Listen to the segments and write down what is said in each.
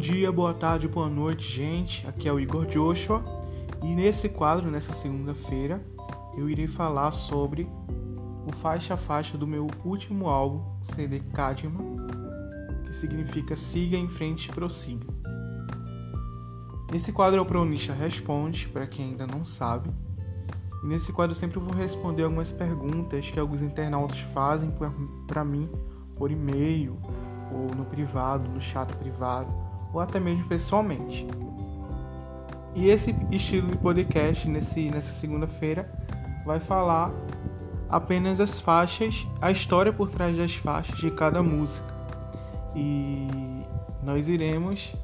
dia, boa tarde, boa noite, gente. Aqui é o Igor Joshua e nesse quadro, nessa segunda-feira, eu irei falar sobre o faixa a faixa do meu último álbum, CD Kadima, que significa Siga em Frente e Prossiga. Esse quadro é o Pronisha Responde, para quem ainda não sabe. E nesse quadro eu sempre vou responder algumas perguntas que alguns internautas fazem para mim por e-mail ou no privado, no chat privado, ou até mesmo pessoalmente. E esse estilo de podcast nesse, nessa segunda-feira vai falar apenas as faixas, a história por trás das faixas de cada música. E nós iremos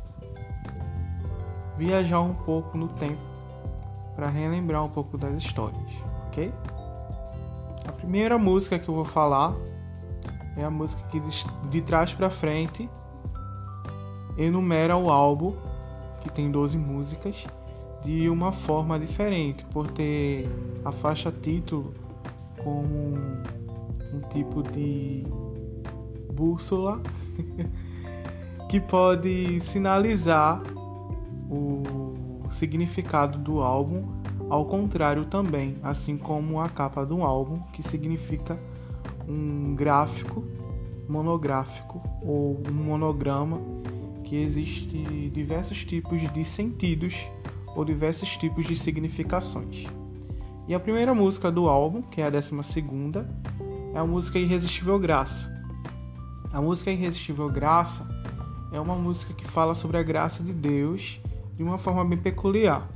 viajar um pouco no tempo para relembrar um pouco das histórias, ok? A primeira música que eu vou falar é a música que de trás para frente enumera o álbum, que tem 12 músicas, de uma forma diferente, por ter a faixa título como um, tipo de bússola que pode sinalizar o significado do álbum, ao contrário também, assim como a capa do álbum, que significa um gráfico monográfico ou um monograma que existe diversos tipos de sentidos ou diversos tipos de significações. E a primeira música do álbum, que é a décima segunda, é a música Irresistível Graça. A música Irresistível Graça é uma música que fala sobre a graça de Deus de uma forma bem peculiar.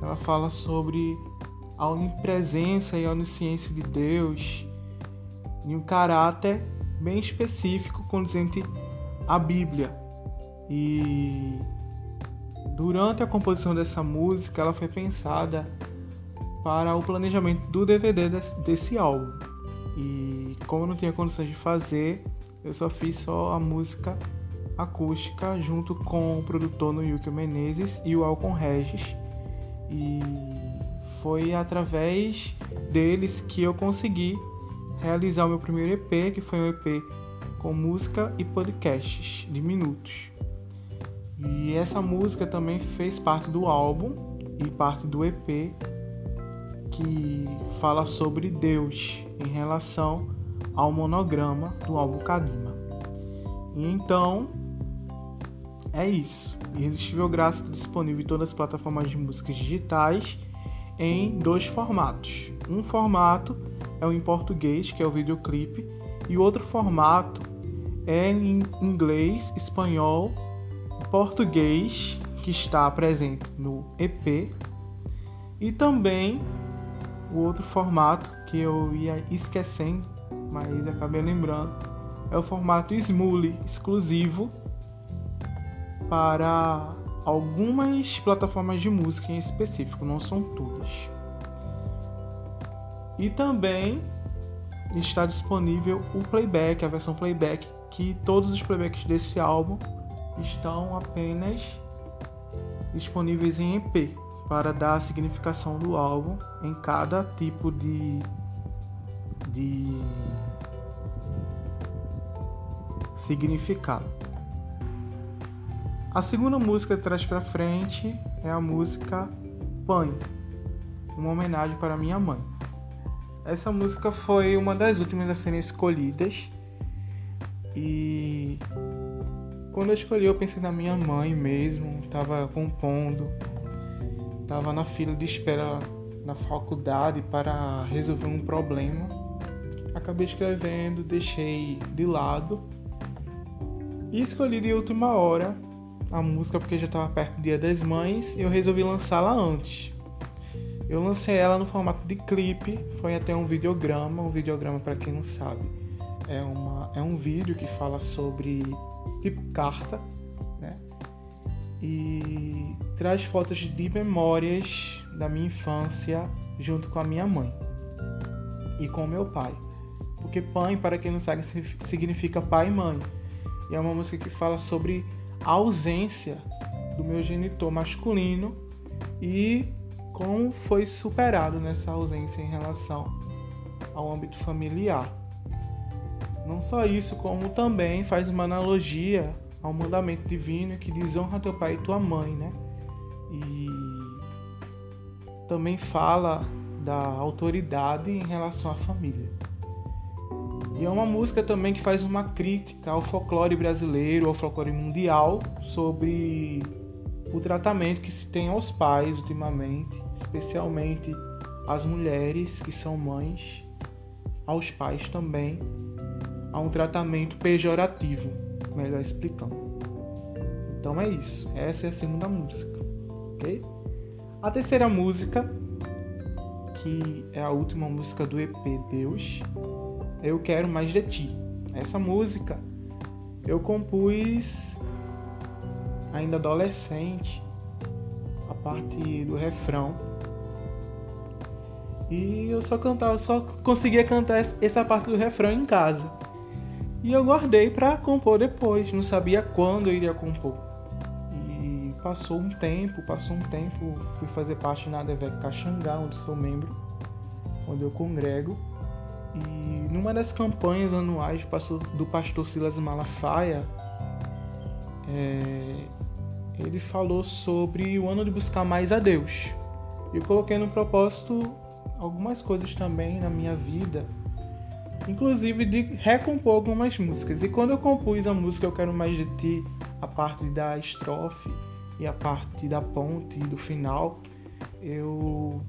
Ela fala sobre a onipresença e a onisciência de Deus em um caráter bem específico condizente à Bíblia. E durante a composição dessa música, ela foi pensada para o planejamento do DVD desse álbum. E como eu não tinha condições de fazer, eu só fiz só a música acústica junto com o produtor no Yukio Menezes e o Alcon Regis. E foi através deles que eu consegui realizar o meu primeiro EP, que foi um EP com música e podcasts de minutos. E essa música também fez parte do álbum e parte do EP que fala sobre Deus em relação ao monograma do álbum Kadima. E então é isso. Irresistível Graça está disponível em todas as plataformas de músicas digitais em dois formatos. Um formato é o em português, que é o videoclipe, e o outro formato é em inglês, espanhol, português, que está presente no EP, e também o outro formato que eu ia esquecendo, mas acabei lembrando, é o formato Smule exclusivo para algumas plataformas de música em específico, não são todas. E também está disponível o playback, a versão playback, que todos os playbacks desse álbum estão apenas disponíveis em EP para dar a significação do álbum em cada tipo de de significado. A segunda música trás para frente é a música Pãe, uma homenagem para minha mãe. Essa música foi uma das últimas a serem escolhidas. E quando eu escolhi, eu pensei na minha mãe mesmo. Tava compondo, tava na fila de espera na faculdade para resolver um problema. Acabei escrevendo, deixei de lado e escolhi de última hora a música porque já estava perto do Dia das Mães e eu resolvi lançá-la antes. Eu lancei ela no formato de clipe, foi até um videograma. Um videograma, para quem não sabe, é, uma, é um vídeo que fala sobre tipo carta, né? E traz fotos de memórias da minha infância junto com a minha mãe e com meu pai. Porque pai, para quem não sabe, significa pai e mãe. E é uma música que fala sobre a ausência do meu genitor masculino e como foi superado nessa ausência em relação ao âmbito familiar. Não só isso, como também faz uma analogia ao mandamento divino que diz honra teu pai e tua mãe, né? E também fala da autoridade em relação à família. E é uma música também que faz uma crítica ao folclore brasileiro, ao folclore mundial, sobre o tratamento que se tem aos pais ultimamente, especialmente às mulheres que são mães, aos pais também, há um tratamento pejorativo, melhor explicando. Então é isso, essa é a segunda música, ok? A terceira música, que é a última música do EP Deus, Eu Quero Mais de Ti. Essa música eu compus ainda adolescente, a parte do refrão. E eu só cantava, só conseguia cantar essa parte do refrão em casa. E eu guardei para compor depois, não sabia quando eu iria compor. E passou um tempo, passou um tempo, fui fazer parte na ADVEC Caxangá, onde sou membro, onde eu congrego. E numa das campanhas anuais do pastor, Silas Malafaia, é, ele falou sobre o ano de buscar mais a Deus. Eu coloquei no propósito algumas coisas também na minha vida, inclusive de recompor algumas músicas. E quando eu compus a música Eu Quero Mais de Ti, a parte da estrofe e a parte da ponte e do final, eu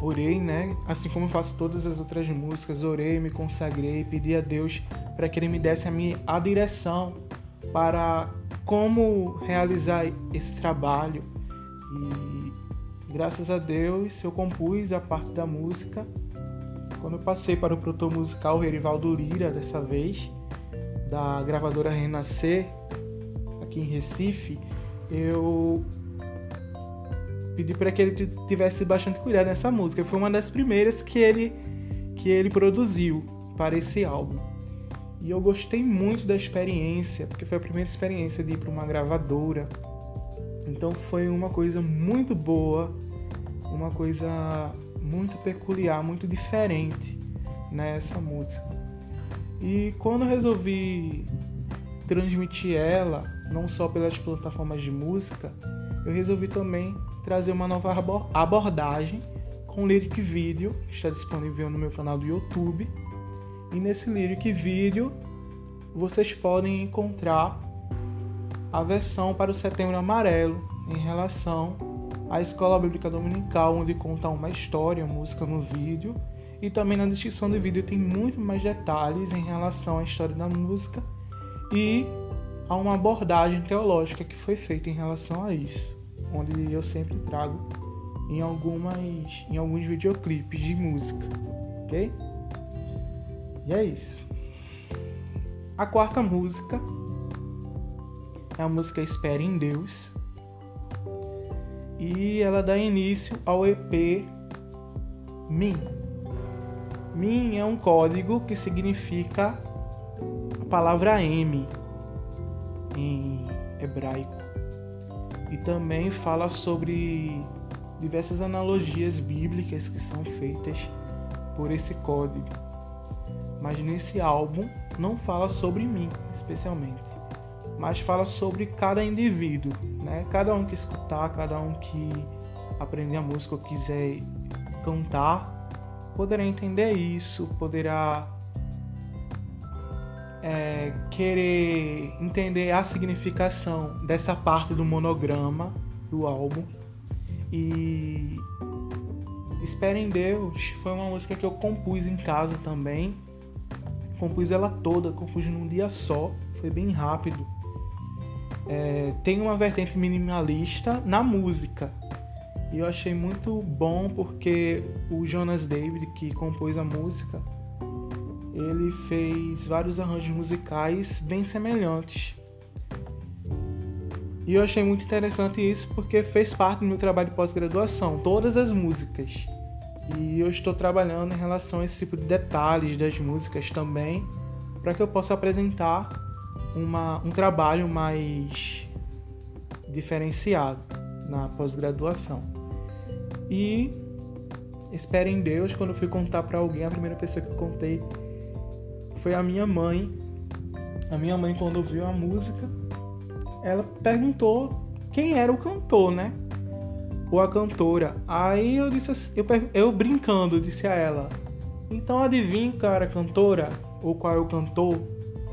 orei, né? Assim como faço todas as outras músicas, orei, me consagrei, pedi a Deus para que Ele me desse a minha a direção para como realizar esse trabalho. E graças a Deus eu compus a parte da música. Quando eu passei para o produtor musical Lira, dessa vez, da gravadora Renascer, aqui em Recife, eu pedi para que ele tivesse bastante cuidado nessa música. Foi uma das primeiras que ele que ele produziu para esse álbum. E eu gostei muito da experiência, porque foi a primeira experiência de ir para uma gravadora. Então foi uma coisa muito boa, uma coisa muito peculiar, muito diferente nessa música. E quando resolvi transmitir ela, não só pelas plataformas de música, eu resolvi também trazer uma nova abordagem com lyric video, que está disponível no meu canal do YouTube e nesse lyric vídeo vocês podem encontrar a versão para o Setembro Amarelo em relação à Escola Bíblica Dominical, onde conta uma história, música no vídeo, e também na descrição do vídeo tem muito mais detalhes em relação à história da música e a uma abordagem teológica que foi feita em relação a isso, onde eu sempre trago em algumas em alguns videoclipes de música, ok? E é isso. A quarta música é a música Espere em Deus. E ela dá início ao EP Min. Min é um código que significa a palavra M em hebraico. E também fala sobre diversas analogias bíblicas que são feitas por esse código mas nesse álbum não fala sobre mim especialmente, mas fala sobre cada indivíduo, né? Cada um que escutar, cada um que aprender a música ou quiser cantar, poderá entender isso, poderá é, querer entender a significação dessa parte do monograma do álbum e Espera em Deus foi uma música que eu compus em casa também compus ela toda, compus num dia só, foi bem rápido. É, tem uma vertente minimalista na música. E eu achei muito bom porque o Jonas David, que compôs a música, ele fez vários arranjos musicais bem semelhantes. E eu achei muito interessante isso porque fez parte do meu trabalho de pós-graduação, todas as músicas. E eu estou trabalhando em relação a esse tipo de detalhes das músicas também, para que eu possa apresentar uma, um trabalho mais diferenciado na pós-graduação. E espere em Deus, quando fui contar para alguém, a primeira pessoa que eu contei foi a minha mãe. A minha mãe, quando ouviu a música, ela perguntou quem era o cantor, né? Ou a cantora. Aí eu disse assim, eu, eu brincando, disse a ela: Então adivinha, cara, cantora? Ou qual é o cantor?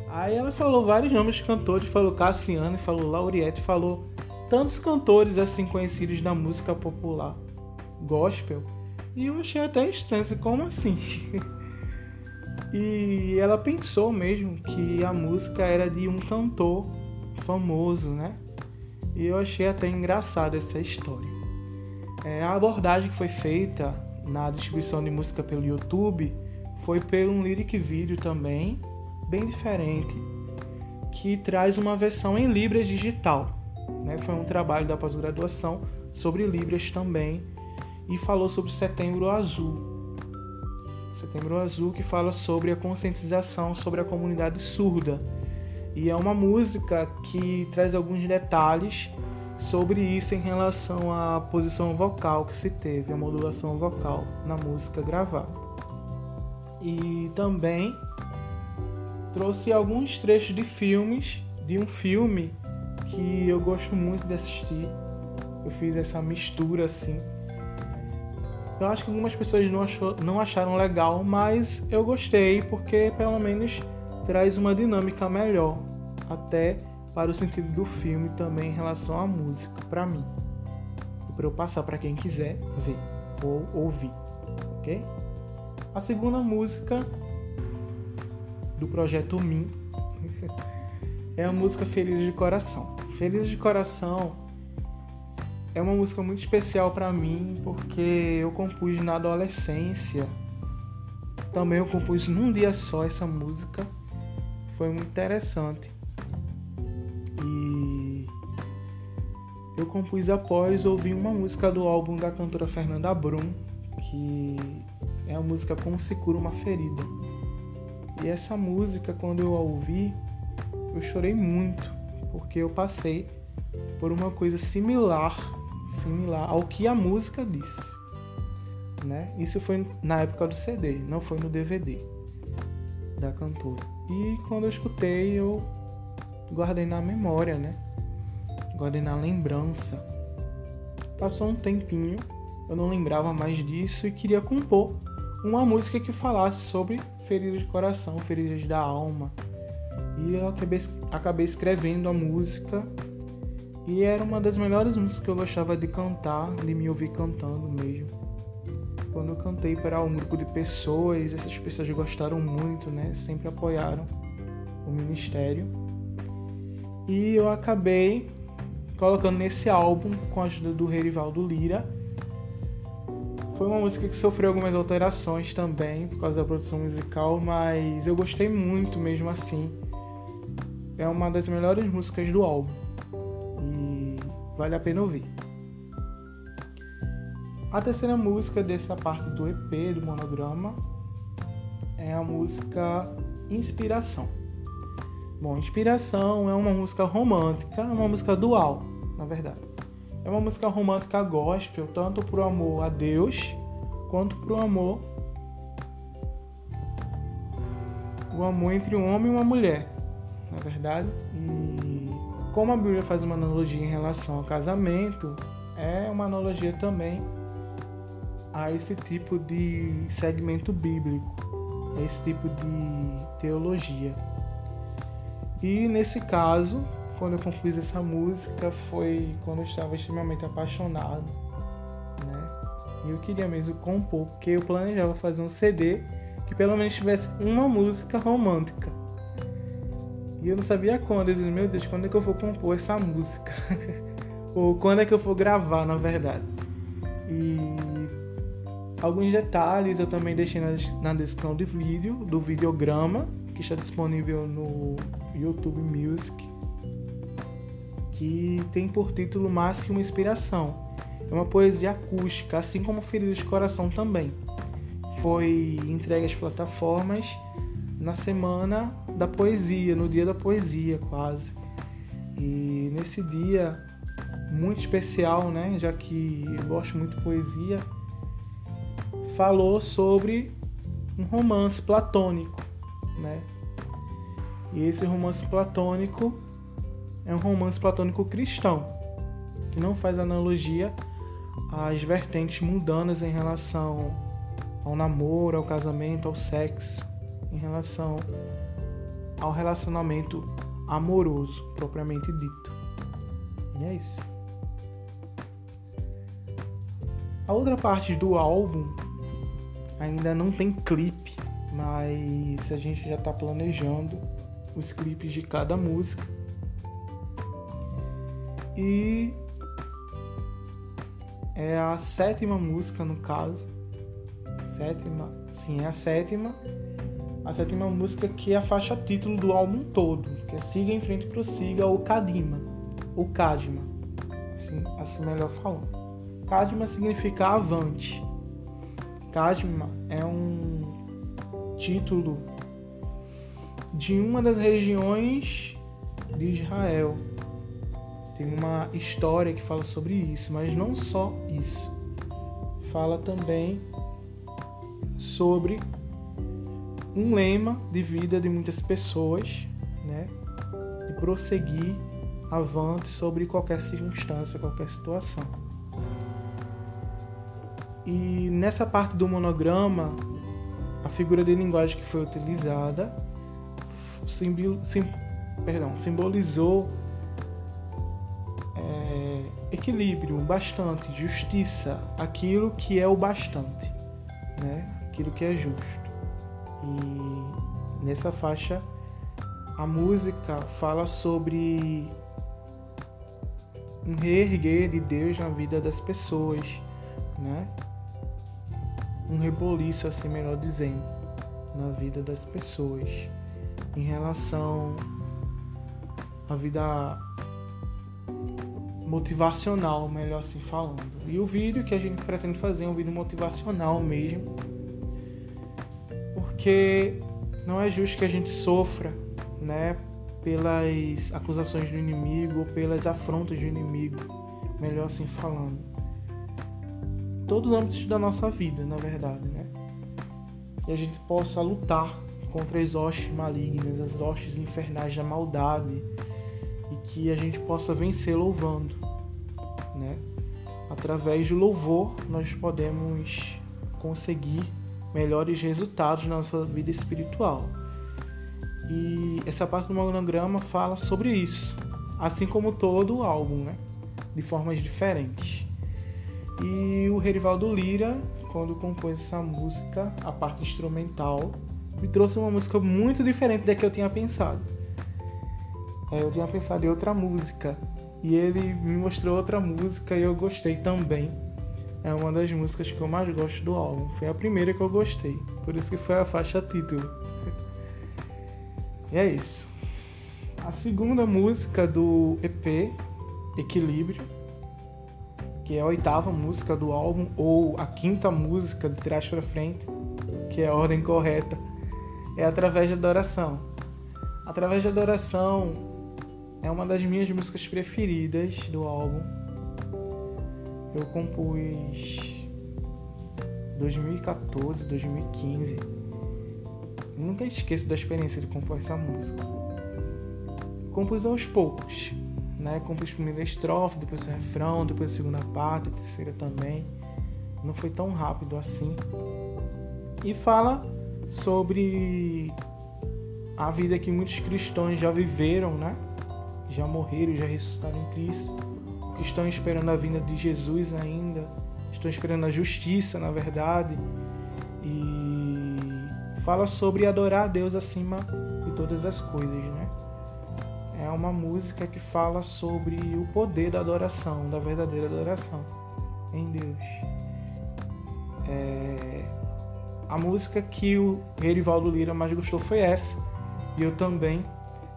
Aí ela falou vários nomes de cantores, falou Cassiano, falou Lauriette, falou tantos cantores assim conhecidos da música popular gospel. E eu achei até estranho, assim, como assim? e ela pensou mesmo que a música era de um cantor famoso, né? E eu achei até engraçada essa história. É, a abordagem que foi feita na distribuição de música pelo YouTube foi por um lyric video também, bem diferente, que traz uma versão em Libras digital. Né? Foi um trabalho da pós-graduação sobre Libras também e falou sobre Setembro Azul. Setembro Azul que fala sobre a conscientização sobre a comunidade surda. E é uma música que traz alguns detalhes sobre isso em relação à posição vocal que se teve, a modulação vocal na música gravada. E também trouxe alguns trechos de filmes, de um filme que eu gosto muito de assistir. Eu fiz essa mistura assim eu acho que algumas pessoas não, achou, não acharam legal, mas eu gostei porque pelo menos traz uma dinâmica melhor, até para o sentido do filme também em relação à música, para mim. Para eu passar para quem quiser ver ou ouvir, ok? A segunda música do projeto Min é a música Feridas de Coração. Feridas de Coração é uma música muito especial para mim porque eu compus na adolescência. Também eu compus num dia só essa música. Foi muito interessante. E eu compus após ouvir uma música do álbum da cantora Fernanda Brum, que é a música Como se cura uma ferida. E essa música, quando eu a ouvi, eu chorei muito, porque eu passei por uma coisa similar similar ao que a música disse. Né? Isso foi na época do CD, não foi no DVD da cantora. E quando eu escutei, eu guardei na memória, né? Guardei na lembrança. Passou um tempinho, eu não lembrava mais disso e queria compor uma música que falasse sobre feridas de coração, feridas da alma. E eu acabei, acabei escrevendo a música e era uma das melhores músicas que eu gostava de cantar, de me ouvir cantando mesmo. Quando eu cantei para um grupo de pessoas, essas pessoas gostaram muito, né? Sempre apoiaram o ministério. E eu acabei colocando nesse álbum com a ajuda do Rerivaldo Lira. Foi uma música que sofreu algumas alterações também por causa da produção musical, mas eu gostei muito mesmo assim. É uma das melhores músicas do álbum vale a pena ouvir. A terceira música dessa parte do EP, do monograma, é a música Inspiração. Bom, Inspiração é uma música romântica, é uma música dual, na verdade. É uma música romântica gospel, tanto pro amor a Deus, quanto pro amor o amor entre um homem e uma mulher, na verdade. E como a Bíblia faz uma analogia em relação ao casamento, é uma analogia também a esse tipo de segmento bíblico, a esse tipo de teologia. E nesse caso, quando eu compus essa música, foi quando eu estava extremamente apaixonado, né? E eu queria mesmo compor, porque eu planejava fazer um CD que pelo menos tivesse uma música romântica. E eu não sabia quando. Eu disse, meu Deus, quando é que eu vou compor essa música? Ou quando é que eu vou gravar, na verdade. E alguns detalhes eu também deixei na, descrição do vídeo, do videograma, que está disponível no YouTube Music, que tem por título Mais que uma Inspiração. É uma poesia acústica, assim como Feridas de Coração também. Foi entregue às plataformas na semana da poesia, no dia da poesia quase. E nesse dia muito especial, né, já que eu gosto muito de poesia, falou sobre um romance platônico, né? E esse romance platônico é um romance platônico cristão, que não faz analogia às vertentes mundanas em relação ao namoro, ao casamento, ao sexo, em relação ao relacionamento amoroso, propriamente dito. E é isso. A outra parte do álbum ainda não tem clipe, mas a gente já está planejando os clipes de cada música. E é a sétima música no caso. Sétima, sim, é a sétima. A sétima música que é a faixa título do álbum todo, que é Siga em Frente Prossiga ou Kadima, ou Kadima, assim, assim melhor falando. Kadima significa avante. Kadima é um título de uma das regiões de Israel. Tem uma história que fala sobre isso, mas não só isso. Fala também sobre um lema de vida de muitas pessoas, né? De prosseguir avante sobre qualquer circunstância, qualquer situação. E nessa parte do monograma, a figura de linguagem que foi utilizada simbol, sim, perdão, simbolizou equilíbrio, bastante, justiça, aquilo que é o bastante, né? aquilo que é justo. E nessa faixa a música fala sobre um reerguer de Deus na vida das pessoas, né? Um reboliço, assim melhor dizendo, na vida das pessoas em relação à vida motivacional, melhor assim falando. E o vídeo que a gente pretende fazer é um vídeo motivacional mesmo, porque não é justo que a gente sofra, né, pelas acusações do inimigo ou pelas afrontas do inimigo, melhor assim falando. Todos os âmbitos da nossa vida, na verdade, né? E a gente possa lutar contra as hostes malignas, as hostes infernais da maldade que a gente possa vencer louvando, né? Através do louvor nós podemos conseguir melhores resultados na nossa vida espiritual. E essa parte do monograma fala sobre isso, assim como todo o álbum, né? De formas diferentes. E o Rerivaldo Lira, quando compôs essa música, a parte instrumental, me trouxe uma música muito diferente da que eu tinha pensado. É, eu tinha pensado em outra música e ele me mostrou outra música e eu gostei também. É uma das músicas que eu mais gosto do álbum. Foi a primeira que eu gostei, por isso que foi a faixa título. e é isso. A segunda música do EP, Equilíbrio, que é a oitava música do álbum, ou a quinta música de trás para frente, que é a ordem correta é através da adoração. Através da adoração é uma das minhas músicas preferidas do álbum. Eu compus 2014, 2015. nunca esqueço da experiência de compor essa música. Compus aos poucos, né? Compus a primeira estrofe, depois o refrão, depois a segunda parte, a terceira também. Não foi tão rápido assim. E fala sobre a vida que muitos cristãos já viveram, né? Já morreram, já ressuscitaram em Cristo, que estão esperando a vinda de Jesus ainda, estão esperando a justiça, na verdade, e fala sobre adorar a Deus acima de todas as coisas, né? É uma música que fala sobre o poder da adoração, da verdadeira adoração em Deus. É, a música que o Erivaldo Lira mais gostou foi essa. E eu também.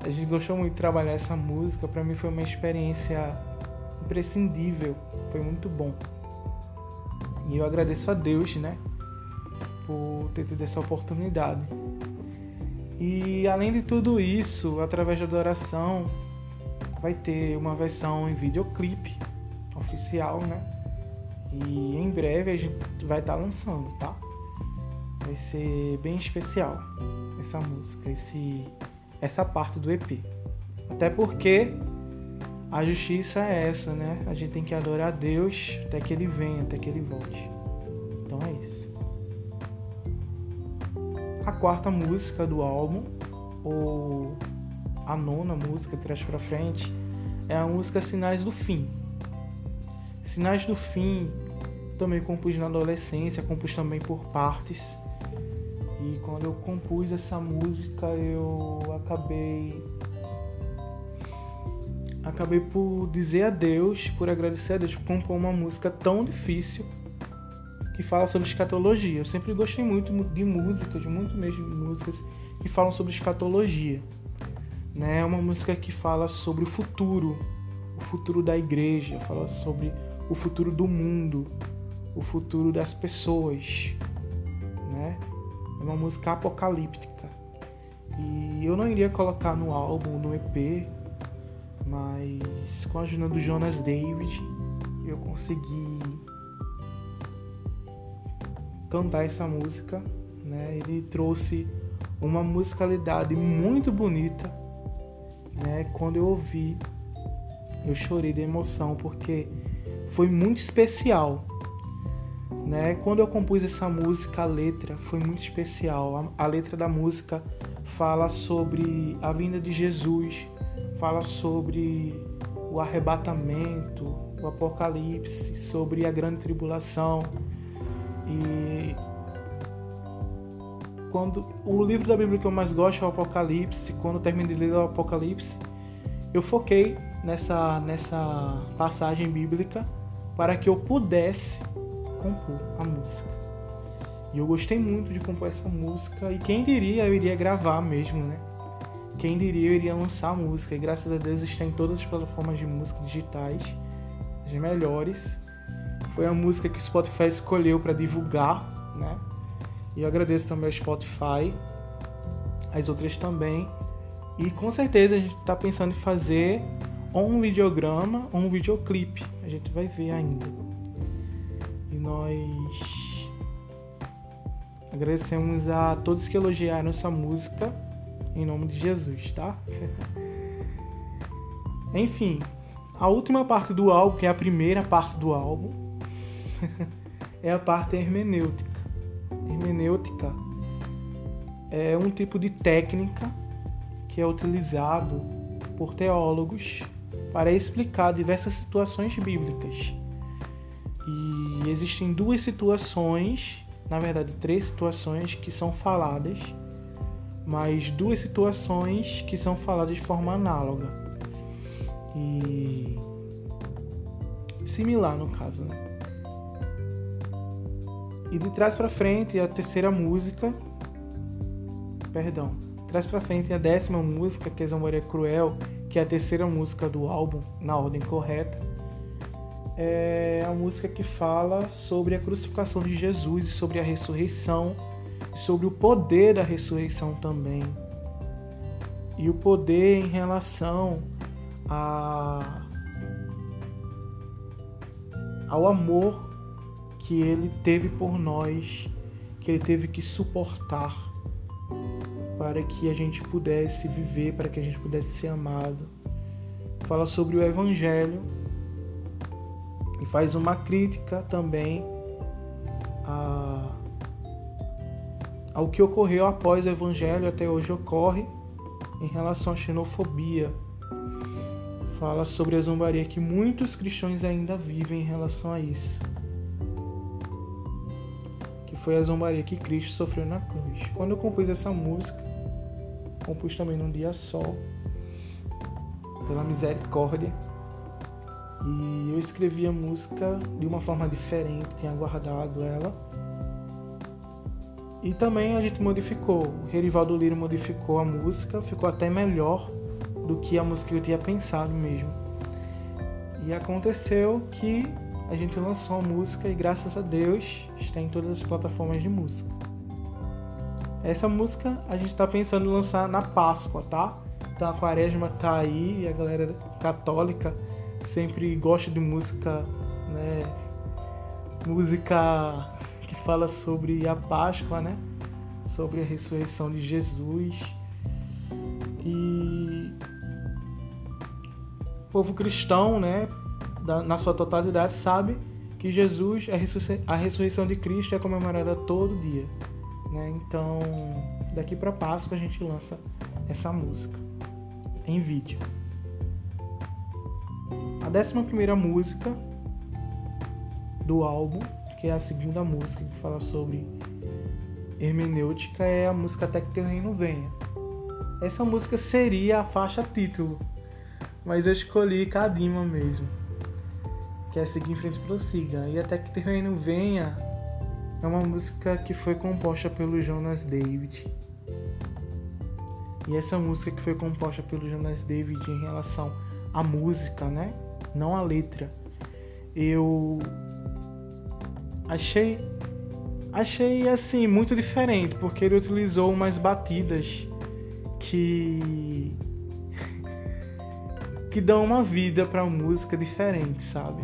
A gente gostou muito de trabalhar essa música. Para mim foi uma experiência imprescindível. Foi muito bom. E eu agradeço a Deus, né? Por ter tido essa oportunidade. E além de tudo isso, através da adoração, vai ter uma versão em videoclipe oficial, né? E em breve a gente vai estar tá lançando, tá? Vai ser bem especial essa música, esse essa parte do EP. Até porque a justiça é essa, né? A gente tem que adorar a Deus até que ele venha, até que ele volte. Então é isso. A quarta música do álbum, ou a nona música, trás para frente, é a música Sinais do Fim. Sinais do Fim também compus na adolescência, compus também por partes. E quando eu compus essa música, eu acabei acabei por dizer a Deus, por agradecer a Deus por compor uma música tão difícil que fala sobre escatologia. Eu sempre gostei muito de músicas, muito mesmo de músicas que falam sobre escatologia. Né? É uma música que fala sobre o futuro, o futuro da igreja, fala sobre o futuro do mundo, o futuro das pessoas, né? É uma música apocalíptica. E eu não iria colocar no álbum, no EP, mas com a ajuda do Jonas David eu consegui cantar essa música, né? Ele trouxe uma musicalidade muito bonita, né? Quando eu ouvi, eu chorei de emoção porque foi muito especial, né? Quando eu compus essa música, a letra foi muito especial. A, a letra da música fala sobre a vinda de Jesus fala sobre o arrebatamento, o apocalipse, sobre a grande tribulação. E quando o livro da Bíblia que eu mais gosto é o Apocalipse, quando eu terminei de ler o Apocalipse, eu foquei nessa nessa passagem bíblica para que eu pudesse compor a música. E eu gostei muito de compor essa música e quem diria eu iria gravar mesmo, né? Quem diria eu iria lançar a música, e graças a Deus está em todas as plataformas de música digitais, as melhores. Foi a música que o Spotify escolheu para divulgar, né? E eu agradeço também ao Spotify, as outras também. E com certeza a gente está pensando em fazer um videograma ou um videoclipe. A gente vai ver ainda. Nós agradecemos a todos que elogiaram essa música em nome de Jesus, tá? Enfim, a última parte do álbum, que é a primeira parte do álbum, é a parte hermenêutica. Hermenêutica é um tipo de técnica que é utilizado por teólogos para explicar diversas situações bíblicas. E existem duas situações, na verdade, três situações que são faladas mas duas situações que são faladas de forma análoga. E similar no caso, né? E de trás para frente a terceira música, perdão, trás para frente a décima música, que é Zamboria Cruel, que é a terceira música do álbum na ordem correta, é a música que fala sobre a crucificação de Jesus e sobre a ressurreição sobre o poder da ressurreição também. E o poder em relação a, ao amor que ele teve por nós, que ele teve que suportar para que a gente pudesse viver, para que a gente pudesse ser amado. Fala sobre o evangelho e faz uma crítica também a ao que ocorreu após o Evangelho até hoje ocorre em relação à xenofobia. Fala sobre a zombaria que muitos cristãos ainda vivem em relação a isso. Que foi a zombaria que Cristo sofreu na cruz. Quando eu compus essa música, compus também num dia só, pela misericórdia. E eu escrevi a música de uma forma diferente, tinha guardado ela e também a gente modificou. O Rerivaldo Lira modificou a música, ficou até melhor do que a música que eu tinha pensado mesmo. E aconteceu que a gente lançou a música e graças a Deus está em todas as plataformas de música. Essa música a gente está pensando em lançar na Páscoa, tá? Então a quaresma tá aí e a galera católica sempre gosta de música, né? Música que fala sobre a Páscoa, né? Sobre a ressurreição de Jesus. E o povo cristão, né, na sua totalidade, sabe que Jesus, a ressurreição de Cristo é comemorada todo dia. Né? Então, daqui para Páscoa a gente lança essa música em vídeo. A décima primeira música do álbum, que é a segunda música que fala sobre hermenêutica, é a música Até que Teu Reino Venha. Essa música seria a faixa título, mas eu escolhi Kadima mesmo, que é Seguir em Frente Prossiga. E Até que Teu Reino Venha é uma música que foi composta pelo Jonas David. E essa música que foi composta pelo Jonas David em relação à música, né? Não a letra. Eu achei achei assim muito diferente, porque ele utilizou umas batidas que que dão uma vida para música diferente, sabe?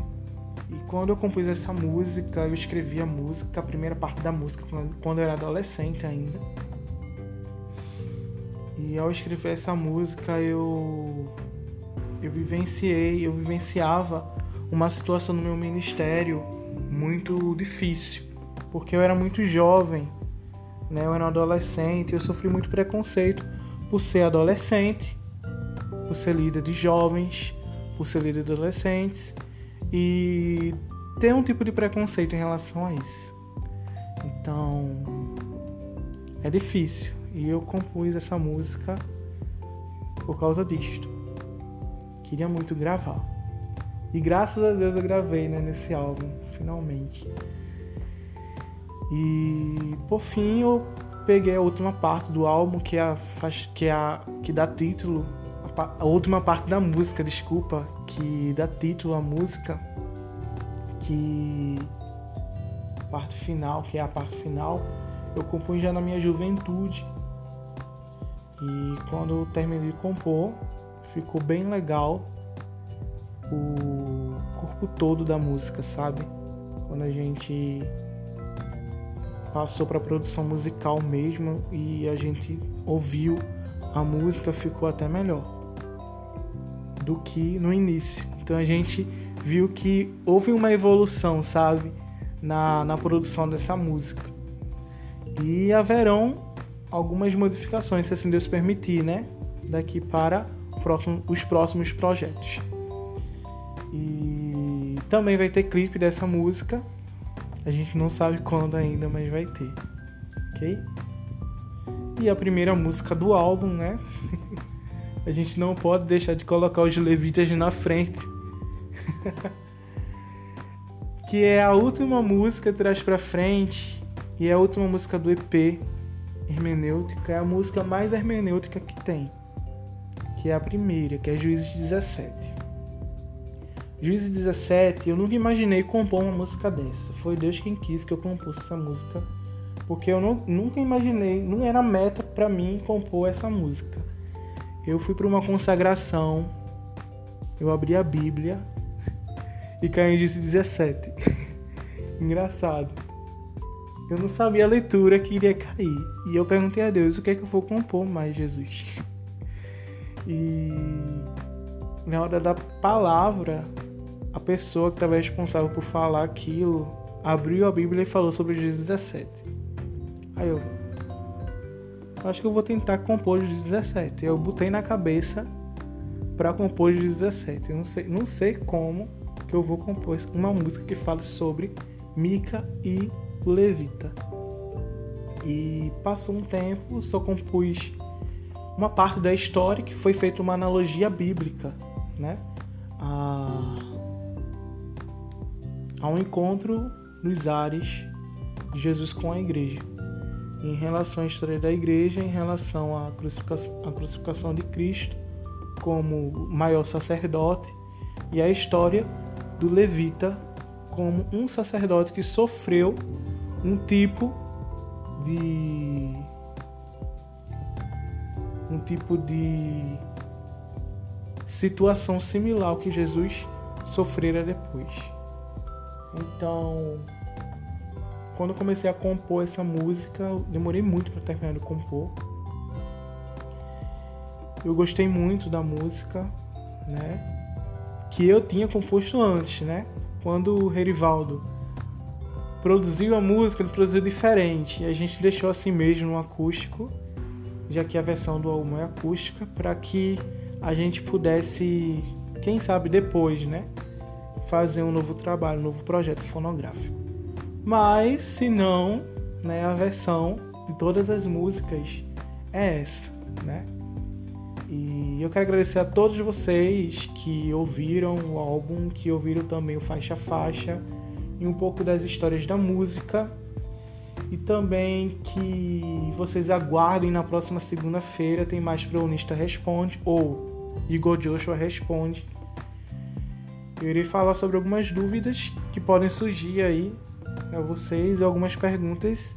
E quando eu compus essa música, eu escrevi a música, a primeira parte da música, quando eu era adolescente ainda. E ao escrever essa música, eu eu vivenciei, eu vivenciava uma situação no meu ministério muito difícil, porque eu era muito jovem, né? Eu era um adolescente, eu sofri muito preconceito por ser adolescente, por ser líder de jovens, por ser líder de adolescentes e ter um tipo de preconceito em relação a isso. Então é difícil e eu compus essa música por causa disto. Queria muito gravar. E graças a Deus eu gravei né, nesse álbum, finalmente. E por fim eu peguei a última parte do álbum, que é a, que, é a, que dá título, a, a última parte da música, desculpa, que dá título à música, que a parte final, que é a parte final, eu compus já na minha juventude. E quando eu terminei de compor, ficou bem legal o corpo todo da música, sabe? Quando a gente passou para produção musical mesmo e a gente ouviu a música ficou até melhor do que no início. Então a gente viu que houve uma evolução, sabe, na, na produção dessa música. E haverão algumas modificações, se assim Deus permitir, né? Daqui para próximo, os próximos projetos. E também vai ter clipe dessa música a gente não sabe quando ainda, mas vai ter. Ok? E a primeira música do álbum, né? a gente não pode deixar de colocar os levitas na frente. que é a última música traz pra frente e é a última música do EP hermenêutica, é a música mais hermenêutica que tem. Que é a primeira, que é Juízes 17. Juízes 17, eu nunca imaginei compor uma música dessa. Foi Deus quem quis que eu compusesse essa música. Porque eu não, nunca imaginei, não era meta para mim compor essa música. Eu fui para uma consagração, eu abri a Bíblia e caí em Juízes 17. Engraçado. Eu não sabia a leitura que iria cair. E eu perguntei a Deus o que é que eu vou compor mais, Jesus. E na hora da palavra, a pessoa que estava responsável por falar aquilo abriu a Bíblia e falou sobre Jesus 17. Aí eu acho que eu vou tentar compor os 17. Eu botei na cabeça para compor os 17. Eu não sei, não sei como que eu vou compor uma música que fale sobre Mica e Levita. E passou um tempo, só compus uma parte da história que foi feita uma analogia bíblica, né? A a um encontro nos ares de Jesus com a igreja. Em relação à história da igreja, em relação à crucificação, à crucificação de Cristo como maior sacerdote e a história do levita como um sacerdote que sofreu um tipo de um tipo de situação similar ao que Jesus sofrera depois. Então, quando eu comecei a compor essa música, demorei muito para terminar de compor. eu gostei muito da música, né? Que eu tinha composto antes, né? Quando o Rerivaldo produziu a música, ele produziu diferente. E a gente deixou assim mesmo no acústico, já que a versão do álbum é acústica, para que a gente pudesse, quem sabe depois, né? Fazer um novo trabalho, um novo projeto fonográfico. Mas, se não, né, a versão de todas as músicas é essa, né? E eu quero agradecer a todos vocês que ouviram o álbum, que ouviram também o Faixa Faixa e um pouco das histórias da música. E também que vocês aguardem na próxima segunda-feira tem mais Prounista Responde ou Igor Joshua Responde. Eu irei falar sobre algumas dúvidas que podem surgir aí a vocês e algumas perguntas